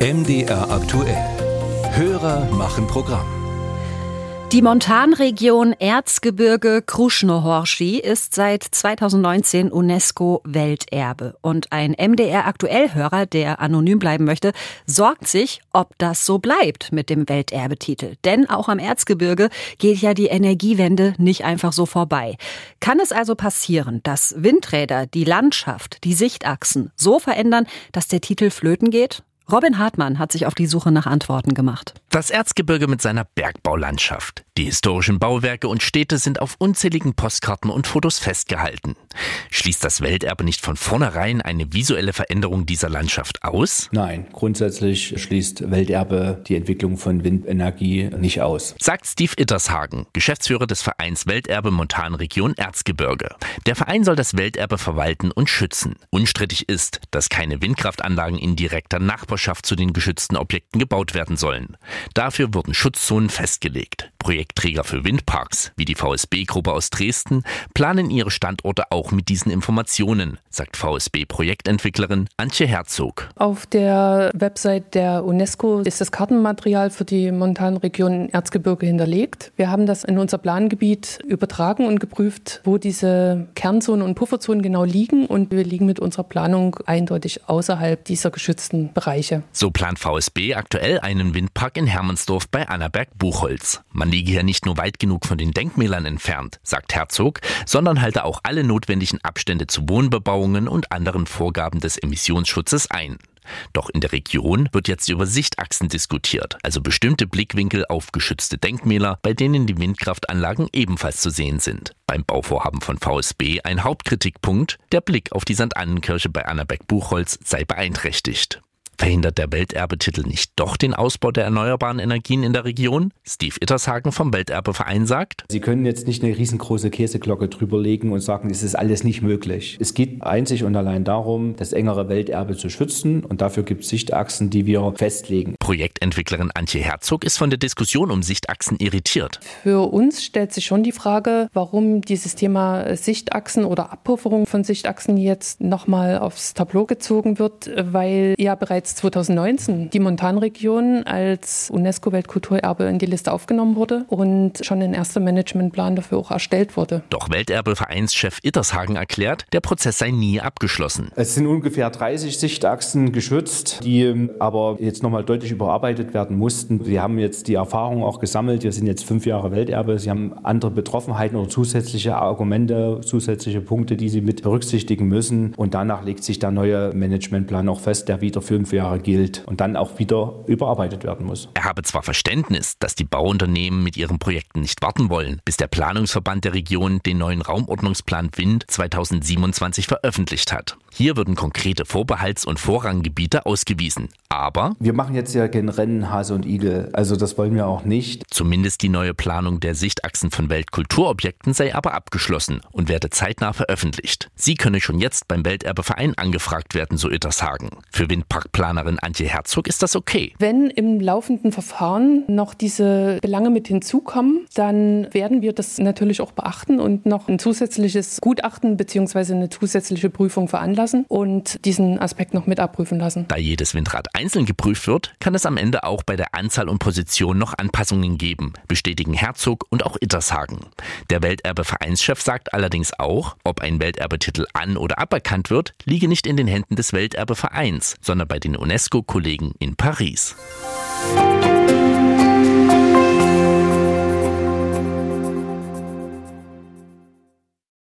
MDR aktuell. Hörer machen Programm. Die Montanregion Erzgebirge Kruschnohorschi ist seit 2019 UNESCO Welterbe. Und ein MDR Aktuellhörer, der anonym bleiben möchte, sorgt sich, ob das so bleibt mit dem Welterbetitel. Denn auch am Erzgebirge geht ja die Energiewende nicht einfach so vorbei. Kann es also passieren, dass Windräder die Landschaft, die Sichtachsen so verändern, dass der Titel flöten geht? Robin Hartmann hat sich auf die Suche nach Antworten gemacht. Das Erzgebirge mit seiner Bergbaulandschaft. Die historischen Bauwerke und Städte sind auf unzähligen Postkarten und Fotos festgehalten. Schließt das Welterbe nicht von vornherein eine visuelle Veränderung dieser Landschaft aus? Nein, grundsätzlich schließt Welterbe die Entwicklung von Windenergie nicht aus. Sagt Steve Ittershagen, Geschäftsführer des Vereins Welterbe Montanregion Erzgebirge. Der Verein soll das Welterbe verwalten und schützen. Unstrittig ist, dass keine Windkraftanlagen in direkter Nachbarschaft zu den geschützten Objekten gebaut werden sollen. Dafür wurden Schutzzonen festgelegt. Projektträger für Windparks, wie die VSB-Gruppe aus Dresden, planen ihre Standorte auch mit diesen Informationen, sagt VSB-Projektentwicklerin Antje Herzog. Auf der Website der UNESCO ist das Kartenmaterial für die Montanregion Erzgebirge hinterlegt. Wir haben das in unser Plangebiet übertragen und geprüft, wo diese Kernzonen und Pufferzonen genau liegen und wir liegen mit unserer Planung eindeutig außerhalb dieser geschützten Bereiche. So plant VSB aktuell einen Windpark in Hermannsdorf bei Annaberg-Buchholz. Man liege hier nicht nur weit genug von den Denkmälern entfernt, sagt Herzog, sondern halte auch alle notwendigen Abstände zu Wohnbebauungen und anderen Vorgaben des Emissionsschutzes ein. Doch in der Region wird jetzt über Sichtachsen diskutiert, also bestimmte Blickwinkel auf geschützte Denkmäler, bei denen die Windkraftanlagen ebenfalls zu sehen sind. Beim Bauvorhaben von VSB ein Hauptkritikpunkt, der Blick auf die St. Annenkirche bei Annaberg-Buchholz sei beeinträchtigt. Verhindert der Welterbetitel nicht doch den Ausbau der erneuerbaren Energien in der Region? Steve Ittershagen vom Welterbeverein sagt. Sie können jetzt nicht eine riesengroße Käseglocke drüberlegen und sagen, es ist alles nicht möglich. Es geht einzig und allein darum, das engere Welterbe zu schützen und dafür gibt es Sichtachsen, die wir festlegen. Projektentwicklerin Antje Herzog ist von der Diskussion um Sichtachsen irritiert. Für uns stellt sich schon die Frage, warum dieses Thema Sichtachsen oder Abpufferung von Sichtachsen jetzt nochmal aufs Tableau gezogen wird, weil ja bereits bereits 2019 die Montanregion als UNESCO-Weltkulturerbe in die Liste aufgenommen wurde und schon ein erster Managementplan dafür auch erstellt wurde. Doch Welterbe-Vereinschef Ittershagen erklärt, der Prozess sei nie abgeschlossen. Es sind ungefähr 30 Sichtachsen geschützt, die aber jetzt nochmal deutlich überarbeitet werden mussten. Sie haben jetzt die Erfahrung auch gesammelt. Wir sind jetzt fünf Jahre Welterbe. Sie haben andere Betroffenheiten oder zusätzliche Argumente, zusätzliche Punkte, die Sie mit berücksichtigen müssen. Und danach legt sich der neue Managementplan auch fest, der wieder fünf Jahre gilt und dann auch wieder überarbeitet werden muss. Er habe zwar Verständnis, dass die Bauunternehmen mit ihren Projekten nicht warten wollen, bis der Planungsverband der Region den neuen Raumordnungsplan Wind 2027 veröffentlicht hat. Hier würden konkrete Vorbehalts- und Vorranggebiete ausgewiesen. Aber wir machen jetzt ja kein Rennen Hase und Igel, also das wollen wir auch nicht. Zumindest die neue Planung der Sichtachsen von Weltkulturobjekten sei aber abgeschlossen und werde zeitnah veröffentlicht. Sie könne schon jetzt beim Welterbeverein angefragt werden, so Ittershagen. Für Windparkplanung Stadtplanerin Antje Herzog ist das okay. Wenn im laufenden Verfahren noch diese Belange mit hinzukommen, dann werden wir das natürlich auch beachten und noch ein zusätzliches Gutachten bzw. eine zusätzliche Prüfung veranlassen und diesen Aspekt noch mit abprüfen lassen. Da jedes Windrad einzeln geprüft wird, kann es am Ende auch bei der Anzahl und Position noch Anpassungen geben, bestätigen Herzog und auch Ittershagen. Der Welterbe-Vereinschef sagt allerdings auch, ob ein Welterbetitel an- oder aberkannt wird, liege nicht in den Händen des Welterbevereins, sondern bei den UNESCO-Kollegen in Paris.